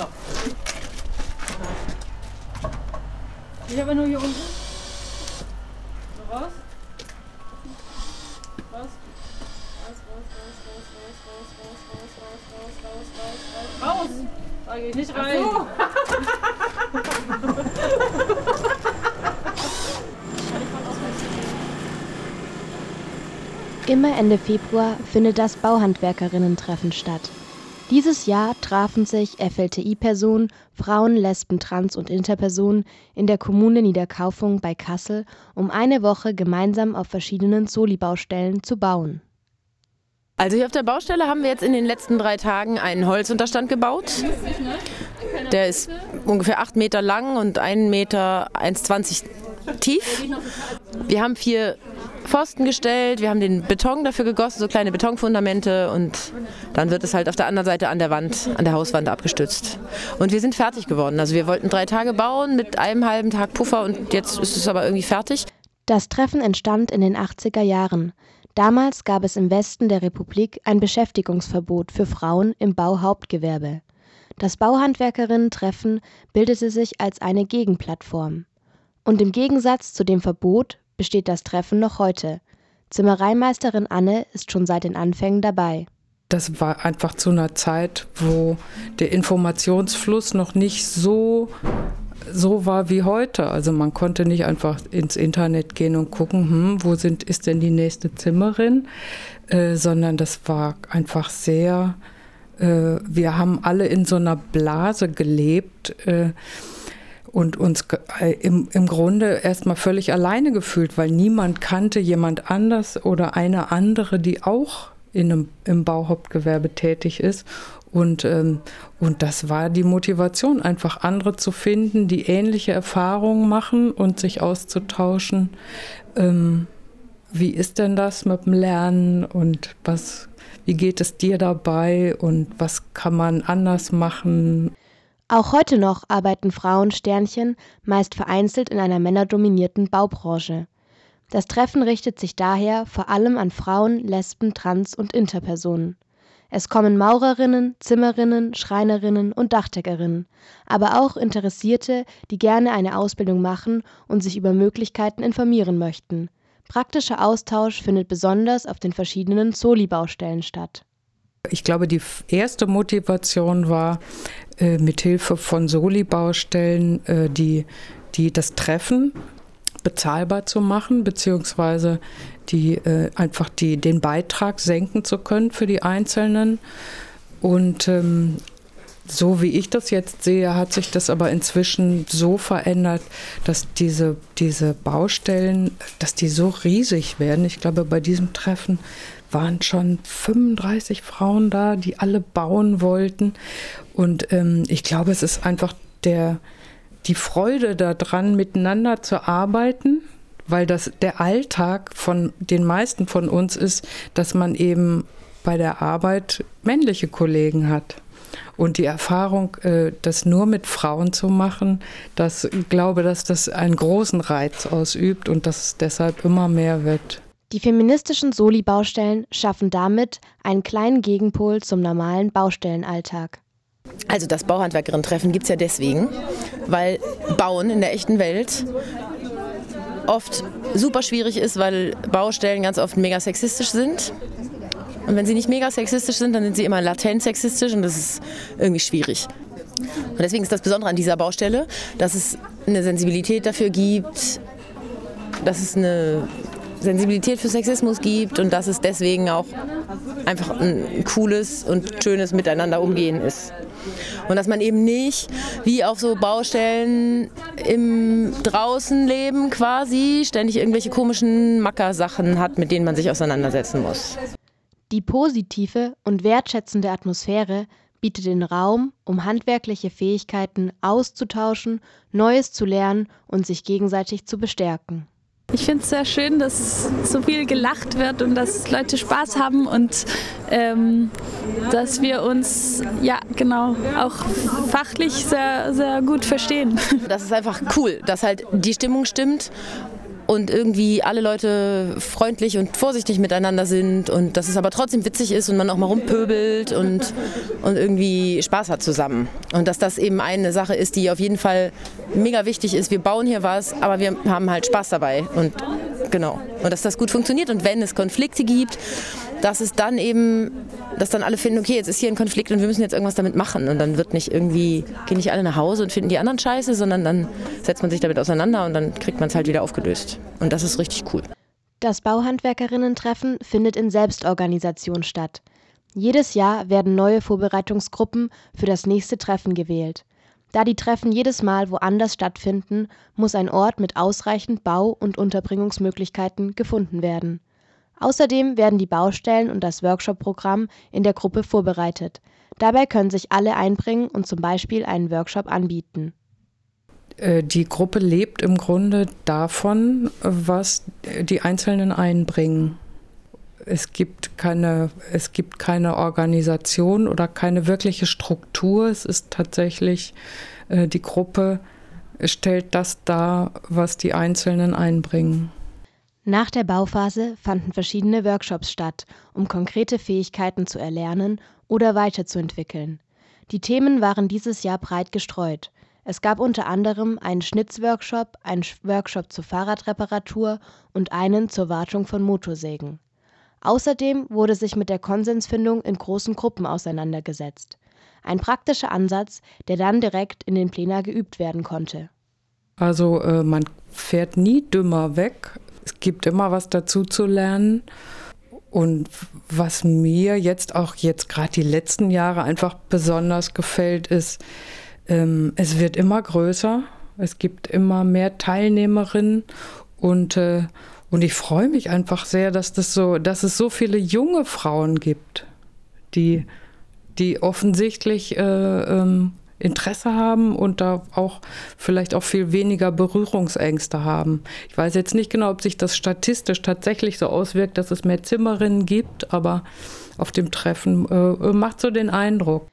Ja. Ich habe nur hier unten. So raus. Raus. Raus, raus, raus, raus, raus, raus, raus, raus, raus, raus, raus, raus, raus. Raus! Da gehe ich nicht rein. So. Immer Ende Februar findet das Bauhandwerkerinnen-Treffen statt. Dieses Jahr trafen sich FLTI-Personen, Frauen, Lesben, Trans- und Interpersonen in der Kommune Niederkaufung bei Kassel, um eine Woche gemeinsam auf verschiedenen Soli-Baustellen zu bauen. Also hier auf der Baustelle haben wir jetzt in den letzten drei Tagen einen Holzunterstand gebaut. Der ist ungefähr 8 Meter lang und 1 Meter 1,20 tief. Wir haben vier Pfosten gestellt, wir haben den Beton dafür gegossen, so kleine Betonfundamente und dann wird es halt auf der anderen Seite an der Wand, an der Hauswand abgestützt. Und wir sind fertig geworden. Also wir wollten drei Tage bauen mit einem halben Tag Puffer und jetzt ist es aber irgendwie fertig. Das Treffen entstand in den 80er Jahren. Damals gab es im Westen der Republik ein Beschäftigungsverbot für Frauen im Bauhauptgewerbe. Das Bauhandwerkerinnen-Treffen bildete sich als eine Gegenplattform. Und im Gegensatz zu dem Verbot besteht das Treffen noch heute. Zimmereimeisterin Anne ist schon seit den Anfängen dabei. Das war einfach zu einer Zeit, wo der Informationsfluss noch nicht so so war wie heute. Also man konnte nicht einfach ins Internet gehen und gucken, hm, wo sind, ist denn die nächste Zimmerin, äh, sondern das war einfach sehr, äh, wir haben alle in so einer Blase gelebt. Äh, und uns im, im Grunde erstmal völlig alleine gefühlt, weil niemand kannte jemand anders oder eine andere, die auch in einem, im Bauhauptgewerbe tätig ist. Und, ähm, und das war die Motivation, einfach andere zu finden, die ähnliche Erfahrungen machen und sich auszutauschen. Ähm, wie ist denn das mit dem Lernen und was, wie geht es dir dabei und was kann man anders machen? Auch heute noch arbeiten Frauen Sternchen meist vereinzelt in einer männerdominierten Baubranche. Das Treffen richtet sich daher vor allem an Frauen, Lesben, Trans- und Interpersonen. Es kommen Maurerinnen, Zimmerinnen, Schreinerinnen und Dachdeckerinnen, aber auch Interessierte, die gerne eine Ausbildung machen und sich über Möglichkeiten informieren möchten. Praktischer Austausch findet besonders auf den verschiedenen Soli-Baustellen statt. Ich glaube, die erste Motivation war, äh, mithilfe von Soli-Baustellen äh, die, die das Treffen bezahlbar zu machen, beziehungsweise die äh, einfach die, den Beitrag senken zu können für die Einzelnen. Und ähm, so wie ich das jetzt sehe, hat sich das aber inzwischen so verändert, dass diese, diese Baustellen, dass die so riesig werden. Ich glaube, bei diesem Treffen waren schon 35 Frauen da, die alle bauen wollten. Und ähm, ich glaube, es ist einfach der, die Freude daran, miteinander zu arbeiten, weil das der Alltag von den meisten von uns ist, dass man eben bei der Arbeit männliche Kollegen hat. Und die Erfahrung, äh, das nur mit Frauen zu machen, das glaube, dass das einen großen Reiz ausübt und dass es deshalb immer mehr wird. Die feministischen Soli-Baustellen schaffen damit einen kleinen Gegenpol zum normalen Baustellenalltag. Also das Bauhandwerkerinnen-Treffen gibt es ja deswegen, weil Bauen in der echten Welt oft super schwierig ist, weil Baustellen ganz oft mega sexistisch sind. Und wenn sie nicht mega sexistisch sind, dann sind sie immer latent sexistisch und das ist irgendwie schwierig. Und deswegen ist das Besondere an dieser Baustelle, dass es eine Sensibilität dafür gibt, dass es eine Sensibilität für Sexismus gibt und dass es deswegen auch einfach ein cooles und schönes Miteinander umgehen ist. Und dass man eben nicht wie auf so Baustellen im Draußenleben quasi ständig irgendwelche komischen Mackersachen hat, mit denen man sich auseinandersetzen muss. Die positive und wertschätzende Atmosphäre bietet den Raum, um handwerkliche Fähigkeiten auszutauschen, Neues zu lernen und sich gegenseitig zu bestärken. Ich finde es sehr schön, dass so viel gelacht wird und dass Leute Spaß haben und ähm, dass wir uns ja genau auch fachlich sehr, sehr gut verstehen. Das ist einfach cool, dass halt die Stimmung stimmt und irgendwie alle Leute freundlich und vorsichtig miteinander sind und dass es aber trotzdem witzig ist und man auch mal rumpöbelt und, und irgendwie Spaß hat zusammen. Und dass das eben eine Sache ist, die auf jeden Fall mega wichtig ist. Wir bauen hier was, aber wir haben halt Spaß dabei und genau. Und dass das gut funktioniert und wenn es Konflikte gibt, dass es dann eben, dass dann alle finden, okay, jetzt ist hier ein Konflikt und wir müssen jetzt irgendwas damit machen. Und dann wird nicht irgendwie, gehen nicht alle nach Hause und finden die anderen scheiße, sondern dann setzt man sich damit auseinander und dann kriegt man es halt wieder aufgelöst. Und das ist richtig cool. Das Bauhandwerkerinnen-Treffen findet in Selbstorganisation statt. Jedes Jahr werden neue Vorbereitungsgruppen für das nächste Treffen gewählt. Da die Treffen jedes Mal woanders stattfinden, muss ein Ort mit ausreichend Bau- und Unterbringungsmöglichkeiten gefunden werden. Außerdem werden die Baustellen und das Workshop-Programm in der Gruppe vorbereitet. Dabei können sich alle einbringen und zum Beispiel einen Workshop anbieten. Äh, die Gruppe lebt im Grunde davon, was die Einzelnen einbringen. Es gibt keine, es gibt keine Organisation oder keine wirkliche Struktur. Es ist tatsächlich, äh, die Gruppe stellt das dar, was die Einzelnen einbringen. Nach der Bauphase fanden verschiedene Workshops statt, um konkrete Fähigkeiten zu erlernen oder weiterzuentwickeln. Die Themen waren dieses Jahr breit gestreut. Es gab unter anderem einen Schnitzworkshop, einen Workshop zur Fahrradreparatur und einen zur Wartung von Motorsägen. Außerdem wurde sich mit der Konsensfindung in großen Gruppen auseinandergesetzt. Ein praktischer Ansatz, der dann direkt in den Plänen geübt werden konnte. Also äh, man fährt nie dümmer weg, es gibt immer was dazu zu lernen. Und was mir jetzt auch jetzt gerade die letzten Jahre einfach besonders gefällt, ist, ähm, es wird immer größer. Es gibt immer mehr Teilnehmerinnen und, äh, und ich freue mich einfach sehr, dass, das so, dass es so viele junge Frauen gibt, die, die offensichtlich äh, ähm, Interesse haben und da auch vielleicht auch viel weniger Berührungsängste haben. Ich weiß jetzt nicht genau, ob sich das statistisch tatsächlich so auswirkt, dass es mehr Zimmerinnen gibt, aber auf dem Treffen äh, macht so den Eindruck.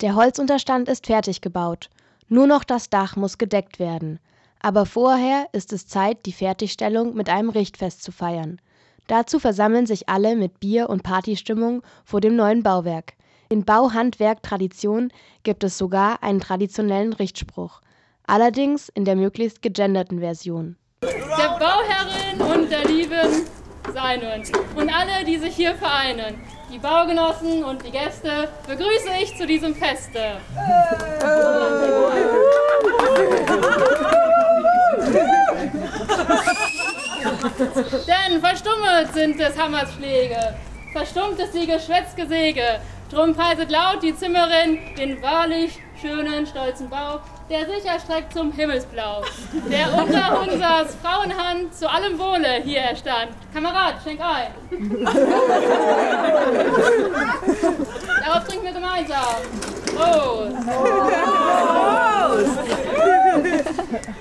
Der Holzunterstand ist fertig gebaut. Nur noch das Dach muss gedeckt werden. Aber vorher ist es Zeit, die Fertigstellung mit einem Richtfest zu feiern. Dazu versammeln sich alle mit Bier und Partystimmung vor dem neuen Bauwerk. In Bauhandwerk-Tradition gibt es sogar einen traditionellen Richtspruch, allerdings in der möglichst gegenderten Version. Der Bauherrin und der Lieben seinen und alle, die sich hier vereinen. Die Baugenossen und die Gäste begrüße ich zu diesem Feste. Denn verstummet sind des Hammers Schläge, verstummt ist die Geschwätzgesäge, Drum preiset laut die Zimmerin den wahrlich schönen, stolzen Bau, der sich erstreckt zum Himmelsblau, der unter unsers Frauenhand zu allem Wohle hier erstand. Kamerad, schenk ein. Darauf trinken wir gemeinsam. Prost. Prost.